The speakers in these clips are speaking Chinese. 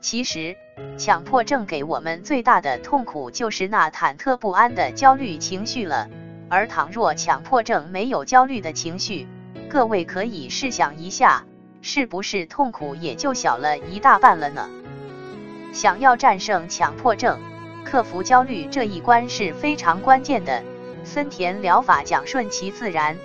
其实，强迫症给我们最大的痛苦就是那忐忑不安的焦虑情绪了。而倘若强迫症没有焦虑的情绪，各位可以试想一下，是不是痛苦也就小了一大半了呢？想要战胜强迫症，克服焦虑这一关是非常关键的。森田疗法讲顺其自然，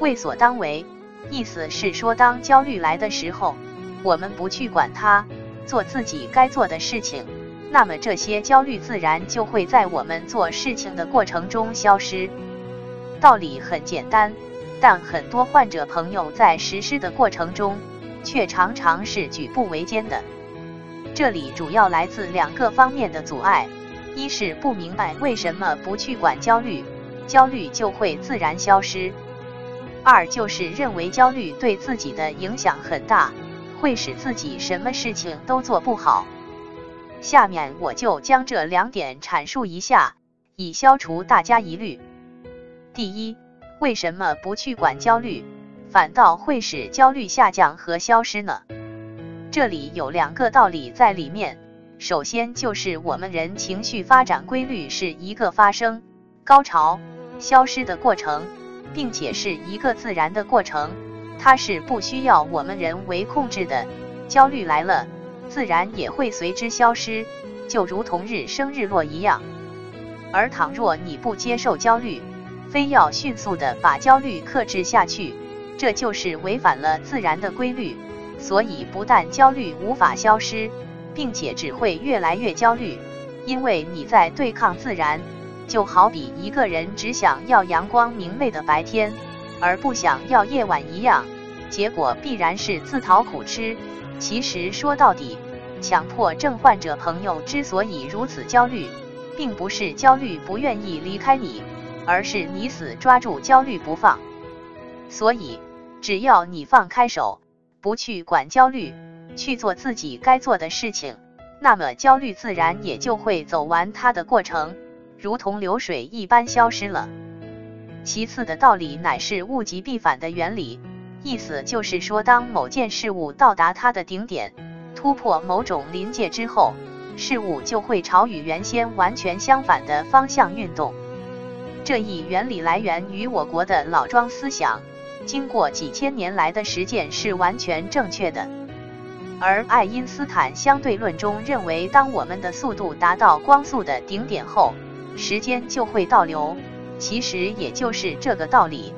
为所当为，意思是说，当焦虑来的时候，我们不去管它。做自己该做的事情，那么这些焦虑自然就会在我们做事情的过程中消失。道理很简单，但很多患者朋友在实施的过程中，却常常是举步维艰的。这里主要来自两个方面的阻碍：一是不明白为什么不去管焦虑，焦虑就会自然消失；二就是认为焦虑对自己的影响很大。会使自己什么事情都做不好。下面我就将这两点阐述一下，以消除大家疑虑。第一，为什么不去管焦虑，反倒会使焦虑下降和消失呢？这里有两个道理在里面。首先就是我们人情绪发展规律是一个发生、高潮、消失的过程，并且是一个自然的过程。它是不需要我们人为控制的，焦虑来了，自然也会随之消失，就如同日升日落一样。而倘若你不接受焦虑，非要迅速的把焦虑克制下去，这就是违反了自然的规律。所以不但焦虑无法消失，并且只会越来越焦虑，因为你在对抗自然。就好比一个人只想要阳光明媚的白天。而不想要夜晚一样，结果必然是自讨苦吃。其实说到底，强迫症患者朋友之所以如此焦虑，并不是焦虑不愿意离开你，而是你死抓住焦虑不放。所以，只要你放开手，不去管焦虑，去做自己该做的事情，那么焦虑自然也就会走完它的过程，如同流水一般消失了。其次的道理乃是物极必反的原理，意思就是说，当某件事物到达它的顶点，突破某种临界之后，事物就会朝与原先完全相反的方向运动。这一原理来源于我国的老庄思想，经过几千年来的实践是完全正确的。而爱因斯坦相对论中认为，当我们的速度达到光速的顶点后，时间就会倒流。其实也就是这个道理，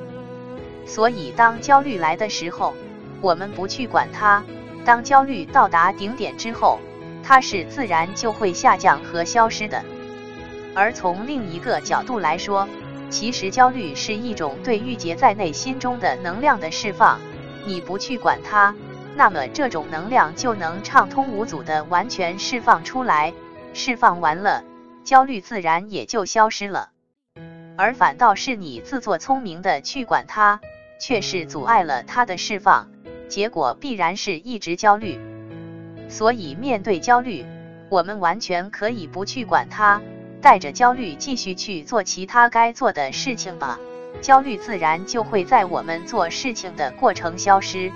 所以当焦虑来的时候，我们不去管它；当焦虑到达顶点之后，它是自然就会下降和消失的。而从另一个角度来说，其实焦虑是一种对郁结在内心中的能量的释放，你不去管它，那么这种能量就能畅通无阻的完全释放出来，释放完了，焦虑自然也就消失了。而反倒是你自作聪明的去管它，却是阻碍了它的释放，结果必然是一直焦虑。所以面对焦虑，我们完全可以不去管它，带着焦虑继续去做其他该做的事情吧，焦虑自然就会在我们做事情的过程消失。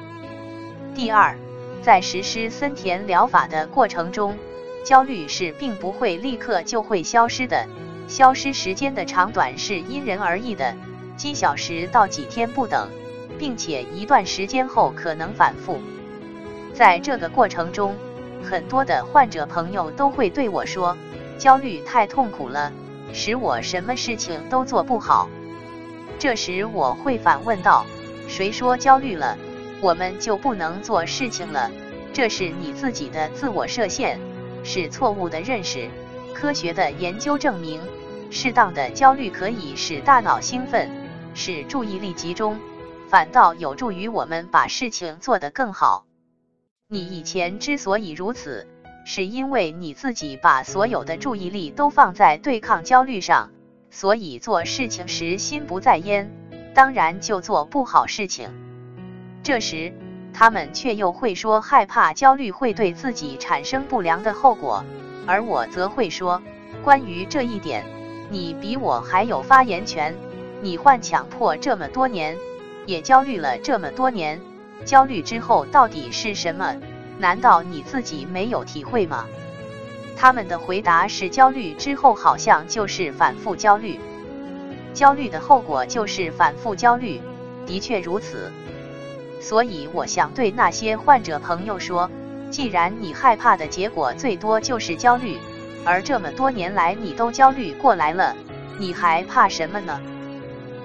第二，在实施森田疗法的过程中，焦虑是并不会立刻就会消失的。消失时间的长短是因人而异的，几小时到几天不等，并且一段时间后可能反复。在这个过程中，很多的患者朋友都会对我说：“焦虑太痛苦了，使我什么事情都做不好。”这时我会反问道：“谁说焦虑了，我们就不能做事情了？这是你自己的自我设限，是错误的认识。科学的研究证明。”适当的焦虑可以使大脑兴奋，使注意力集中，反倒有助于我们把事情做得更好。你以前之所以如此，是因为你自己把所有的注意力都放在对抗焦虑上，所以做事情时心不在焉，当然就做不好事情。这时，他们却又会说害怕焦虑会对自己产生不良的后果，而我则会说，关于这一点。你比我还有发言权。你患强迫这么多年，也焦虑了这么多年，焦虑之后到底是什么？难道你自己没有体会吗？他们的回答是：焦虑之后好像就是反复焦虑，焦虑的后果就是反复焦虑。的确如此。所以我想对那些患者朋友说，既然你害怕的结果最多就是焦虑，而这么多年来你都焦虑过来了，你还怕什么呢？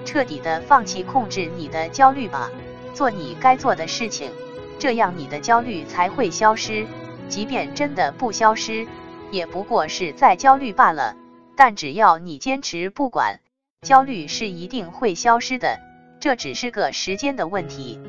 彻底的放弃控制你的焦虑吧，做你该做的事情。这样你的焦虑才会消失，即便真的不消失，也不过是在焦虑罢了。但只要你坚持不管，焦虑是一定会消失的，这只是个时间的问题。